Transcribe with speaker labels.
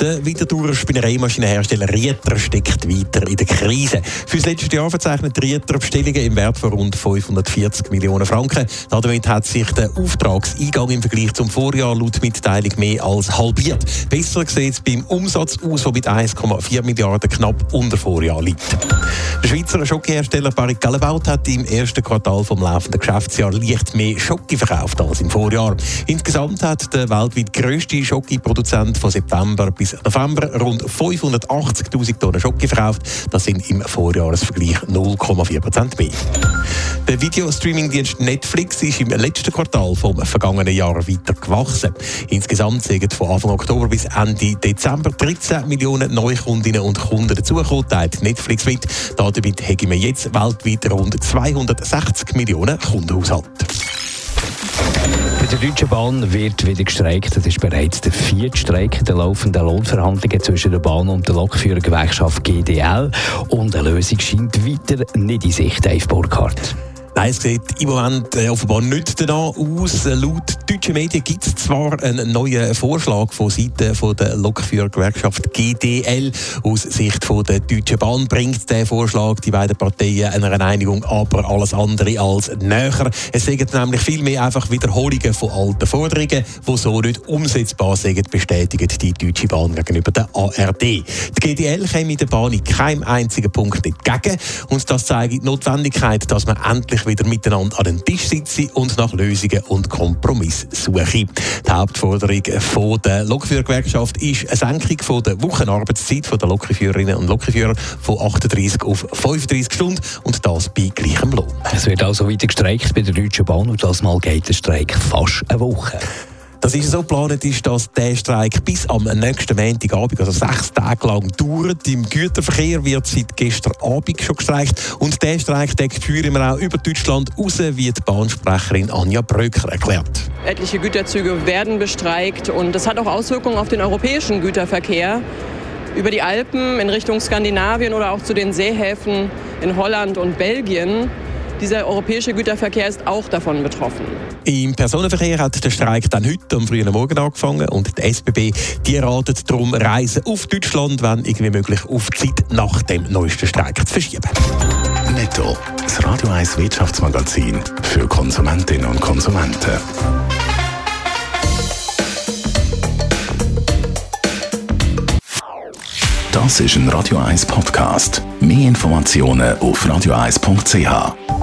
Speaker 1: Der Winterthurer Spinnereimaschinenhersteller Rieter steckt weiter in der Krise. Für das letzte Jahr verzeichnet Rieter Bestellungen im Wert von rund 540 Millionen Franken. Damit hat sich der Auftragseingang im Vergleich zum Vorjahr laut Mitteilung mehr als halbiert. Besser sieht es beim Umsatz aus, der mit 1,4 Milliarden knapp unter Vorjahr liegt. Der Schweizer Schokohersteller Barrick Gallebaut hat im ersten Quartal vom laufenden Geschäftsjahr leicht mehr Schoki verkauft als im Vorjahr. Insgesamt hat der weltweit grösste Schoki-Produzent von September bis bis November rund 580.000 Tonnen Schoki verkauft. Das sind im Vorjahresvergleich 0,4 Prozent mehr. Der Videostreaming-Dienst Netflix ist im letzten Quartal vom vergangenen Jahr weiter gewachsen. Insgesamt sind von Anfang Oktober bis Ende Dezember 13 Millionen Neukundinnen und Kunden dazugekommen, Netflix mit. Damit haben wir jetzt weltweit rund 260 Millionen Kundenhaushalte.
Speaker 2: Der Deutschen Bahn wird wieder gestreikt. Das ist bereits der vierte Streik der laufenden Lohnverhandlungen zwischen der Bahn und der Lokführergewerkschaft GDL. Und eine Lösung scheint weiter nicht in Sicht, Dave Burkhardt.
Speaker 1: Nein, es sieht im Moment äh, offenbar nicht danach aus. Laut deutschen Medien gibt es zwar einen neuen Vorschlag von Seiten von der Lokführergewerkschaft GDL. Aus Sicht von der Deutschen Bahn bringt der Vorschlag die beiden Parteien einer Einigung, aber alles andere als näher. Es sind nämlich vielmehr einfach Wiederholungen von alten Forderungen, die so nicht umsetzbar sind, bestätigt die Deutsche Bahn gegenüber der ARD. Die GDL käme der Bahn in keinem einzigen Punkt entgegen und das zeigt die Notwendigkeit, dass man endlich wieder miteinander an den Tisch sitzen und nach Lösungen und Kompromiss suchen. Die Hauptforderung von der Lokführergewerkschaft ist eine Senkung der Wochenarbeitszeit der Lokführerinnen und Lokführer von 38 auf 35 Stunden und das bei gleichem Lohn.
Speaker 2: Es wird also weiter gestreikt bei der Deutschen Bahn und das Mal geht der Streik fast eine Woche.
Speaker 1: Das ist so geplant, dass der Streik bis am nächsten Montagabend, also sechs Tage lang, dauert. Im Güterverkehr wird seit gestern Abend schon gestreikt. Und der Streik deckt führen wir auch über Deutschland raus, wie die Bahnsprecherin Anja Bröcker erklärt.
Speaker 3: Etliche Güterzüge werden bestreikt und das hat auch Auswirkungen auf den europäischen Güterverkehr über die Alpen in Richtung Skandinavien oder auch zu den Seehäfen in Holland und Belgien. Dieser europäische Güterverkehr ist auch davon betroffen.
Speaker 1: Im Personenverkehr hat der Streik dann heute am frühen Morgen angefangen und die SBB die ratet darum, Reisen auf Deutschland, wenn irgendwie möglich, auf die Zeit nach dem neuesten Streik zu verschieben.
Speaker 4: Netto, das Radio 1 Wirtschaftsmagazin für Konsumentinnen und Konsumenten. Das ist ein Radio 1 Podcast. Mehr Informationen auf radio1.ch.